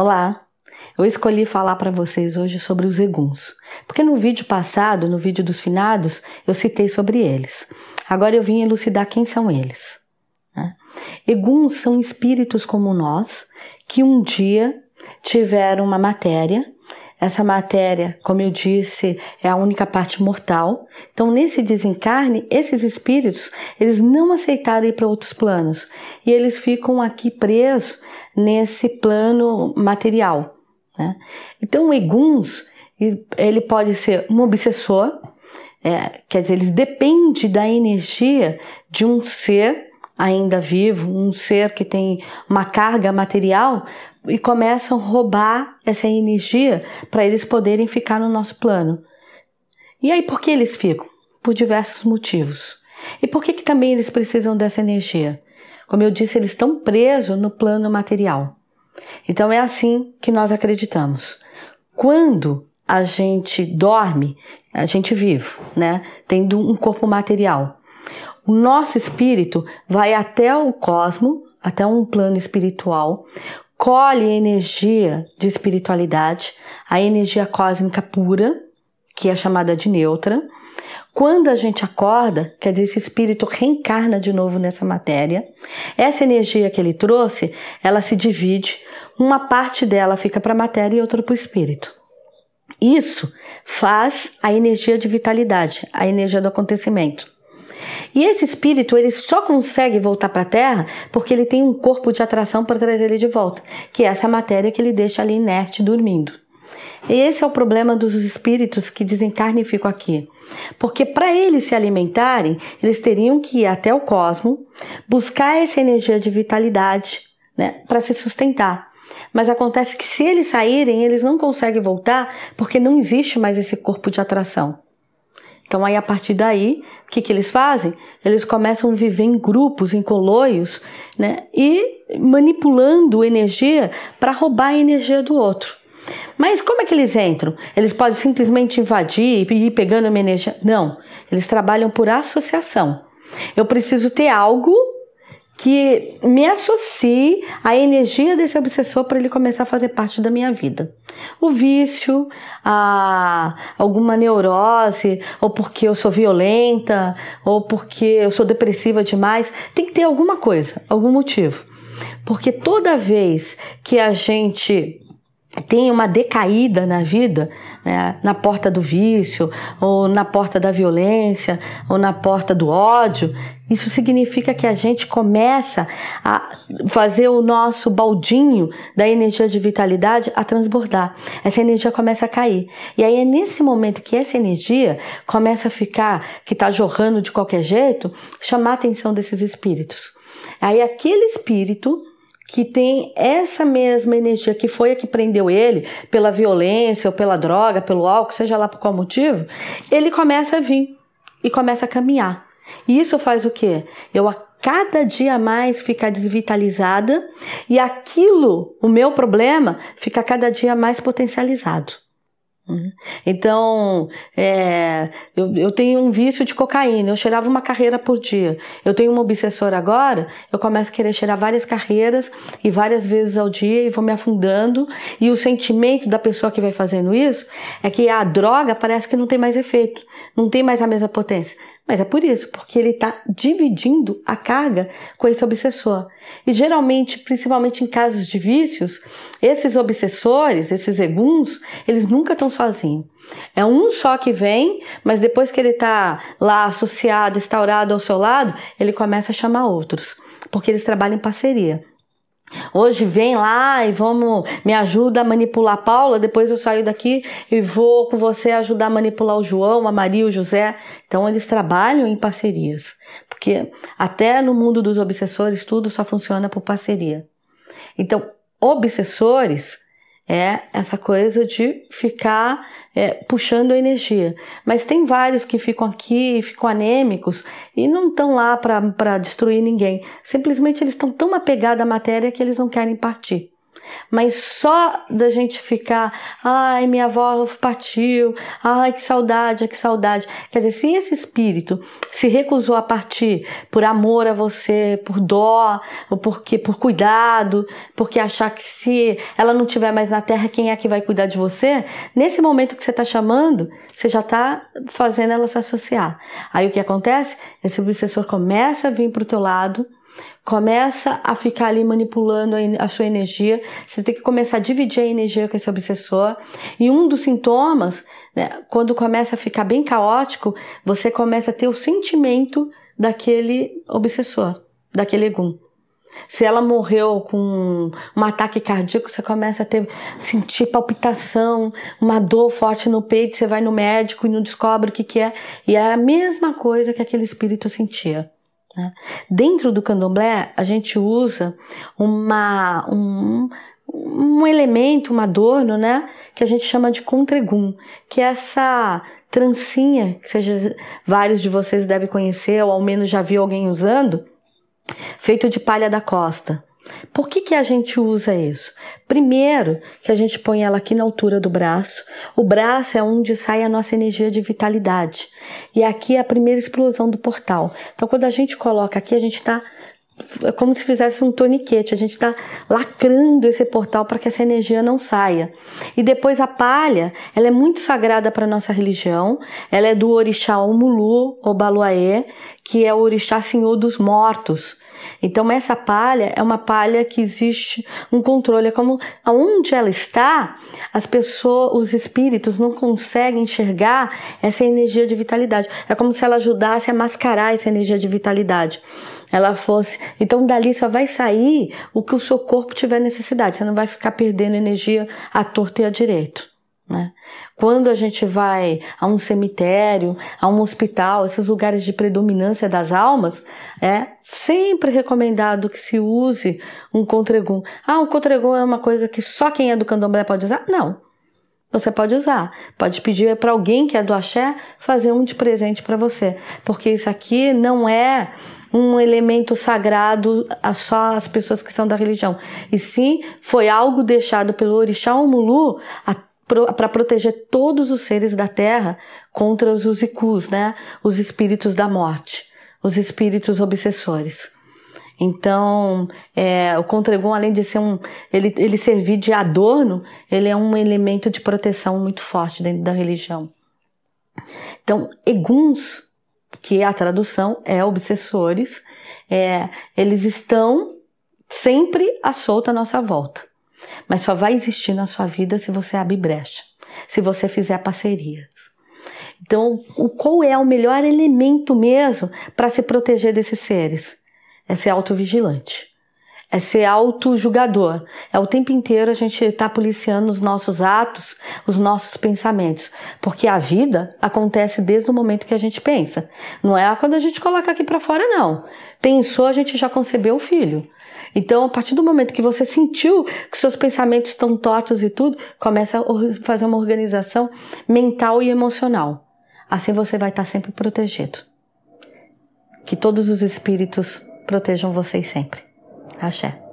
Olá! Eu escolhi falar para vocês hoje sobre os eguns, porque no vídeo passado, no vídeo dos finados, eu citei sobre eles. Agora eu vim elucidar quem são eles. Né? Eguns são espíritos como nós que um dia tiveram uma matéria. Essa matéria, como eu disse, é a única parte mortal. Então, nesse desencarne, esses espíritos, eles não aceitaram ir para outros planos e eles ficam aqui presos nesse plano material. Né? Então, o Eguns, ele pode ser um obsessor, é, quer dizer, eles dependem da energia de um ser ainda vivo, um ser que tem uma carga material e começam a roubar essa energia para eles poderem ficar no nosso plano. E aí por que eles ficam? Por diversos motivos. E por que, que também eles precisam dessa energia? Como eu disse, eles estão presos no plano material. Então é assim que nós acreditamos. Quando a gente dorme, a gente vive, né? Tendo um corpo material. O nosso espírito vai até o cosmo, até um plano espiritual, colhe energia de espiritualidade, a energia cósmica pura, que é chamada de neutra. Quando a gente acorda, quer dizer, esse espírito reencarna de novo nessa matéria. Essa energia que ele trouxe, ela se divide uma parte dela fica para a matéria e outra para o espírito. Isso faz a energia de vitalidade, a energia do acontecimento. E esse espírito ele só consegue voltar para a Terra porque ele tem um corpo de atração para trazer ele de volta, que é essa matéria que ele deixa ali inerte dormindo. Esse é o problema dos espíritos que desencarnam e ficam aqui. Porque para eles se alimentarem, eles teriam que ir até o cosmo, buscar essa energia de vitalidade né, para se sustentar. Mas acontece que se eles saírem, eles não conseguem voltar porque não existe mais esse corpo de atração. Então aí a partir daí, o que, que eles fazem? Eles começam a viver em grupos, em coloios, né? E manipulando energia para roubar a energia do outro. Mas como é que eles entram? Eles podem simplesmente invadir e ir pegando uma energia? Não, eles trabalham por associação. Eu preciso ter algo que me associe à energia desse obsessor para ele começar a fazer parte da minha vida. O vício, a alguma neurose, ou porque eu sou violenta, ou porque eu sou depressiva demais, tem que ter alguma coisa, algum motivo. Porque toda vez que a gente tem uma decaída na vida, né, na porta do vício, ou na porta da violência, ou na porta do ódio, isso significa que a gente começa a fazer o nosso baldinho da energia de vitalidade a transbordar. Essa energia começa a cair. E aí é nesse momento que essa energia começa a ficar, que está jorrando de qualquer jeito, chamar a atenção desses espíritos. Aí aquele espírito que tem essa mesma energia que foi a que prendeu ele pela violência ou pela droga, pelo álcool, seja lá por qual motivo, ele começa a vir e começa a caminhar. E isso faz o quê? Eu a cada dia mais ficar desvitalizada e aquilo, o meu problema, fica cada dia mais potencializado. Então, é, eu, eu, tenho um vício de cocaína, eu cheirava uma carreira por dia. Eu tenho uma obsessora agora, eu começo a querer cheirar várias carreiras e várias vezes ao dia e vou me afundando. E o sentimento da pessoa que vai fazendo isso é que a droga parece que não tem mais efeito, não tem mais a mesma potência. Mas é por isso, porque ele está dividindo a carga com esse obsessor. E geralmente, principalmente em casos de vícios, esses obsessores, esses eguns, eles nunca estão sozinhos. É um só que vem, mas depois que ele está lá associado, instaurado ao seu lado, ele começa a chamar outros, porque eles trabalham em parceria. Hoje vem lá e vamos, me ajuda a manipular a Paula, depois eu saio daqui e vou com você ajudar a manipular o João, a Maria, o José. Então eles trabalham em parcerias, porque até no mundo dos obsessores tudo só funciona por parceria. Então, obsessores é essa coisa de ficar é, puxando a energia. Mas tem vários que ficam aqui, ficam anêmicos e não estão lá para destruir ninguém. Simplesmente eles estão tão apegados à matéria que eles não querem partir. Mas só da gente ficar, ai, minha avó partiu, ai, que saudade, que saudade. Quer dizer, se esse espírito se recusou a partir por amor a você, por dó, ou porque por cuidado, porque achar que se ela não tiver mais na terra, quem é que vai cuidar de você? Nesse momento que você está chamando, você já está fazendo ela se associar. Aí o que acontece? Esse obsessor começa a vir para o teu lado começa a ficar ali manipulando a sua energia. Você tem que começar a dividir a energia com esse obsessor. E um dos sintomas, né, quando começa a ficar bem caótico, você começa a ter o sentimento daquele obsessor, daquele egum. Se ela morreu com um ataque cardíaco, você começa a ter sentir palpitação, uma dor forte no peito, você vai no médico e não descobre o que, que é. E é a mesma coisa que aquele espírito sentia. Né? Dentro do candomblé, a gente usa uma, um, um elemento, um adorno, né, que a gente chama de contregum, que é essa trancinha, que seja, vários de vocês devem conhecer, ou ao menos já viu alguém usando, feito de palha da costa. Por que, que a gente usa isso? Primeiro, que a gente põe ela aqui na altura do braço. O braço é onde sai a nossa energia de vitalidade. E aqui é a primeira explosão do portal. Então, quando a gente coloca aqui, a gente está é como se fizesse um toniquete, a gente está lacrando esse portal para que essa energia não saia. E depois a palha, ela é muito sagrada para nossa religião, ela é do orixá Omulu, Obaluaê, que é o orixá senhor dos mortos. Então essa palha é uma palha que existe um controle, é como aonde ela está, as pessoas, os espíritos não conseguem enxergar essa energia de vitalidade. É como se ela ajudasse a mascarar essa energia de vitalidade. Ela fosse, então dali só vai sair o que o seu corpo tiver necessidade. Você não vai ficar perdendo energia à torta e à direito. Né? Quando a gente vai a um cemitério, a um hospital, esses lugares de predominância das almas, é sempre recomendado que se use um contregum. Ah, o contregum é uma coisa que só quem é do candomblé pode usar? Não. Você pode usar. Pode pedir para alguém que é do axé fazer um de presente para você. Porque isso aqui não é um elemento sagrado a só as pessoas que são da religião. E sim, foi algo deixado pelo orixá Omulu para proteger todos os seres da terra contra os usikus, né? Os espíritos da morte, os espíritos obsessores. Então, é, o contregum, além de ser um, ele, ele servir de adorno, ele é um elemento de proteção muito forte dentro da religião. Então, eguns, que é a tradução é obsessores, é, eles estão sempre à solta à nossa volta. Mas só vai existir na sua vida se você abrir brecha, se você fizer parcerias. Então, o, qual é o melhor elemento mesmo para se proteger desses seres? É ser autovigilante. É ser auto-julgador. É o tempo inteiro a gente estar tá policiando os nossos atos, os nossos pensamentos. Porque a vida acontece desde o momento que a gente pensa. Não é quando a gente coloca aqui para fora, não. Pensou, a gente já concebeu o filho. Então, a partir do momento que você sentiu que seus pensamentos estão tortos e tudo, começa a fazer uma organização mental e emocional. Assim você vai estar sempre protegido. Que todos os espíritos protejam vocês sempre. Axé.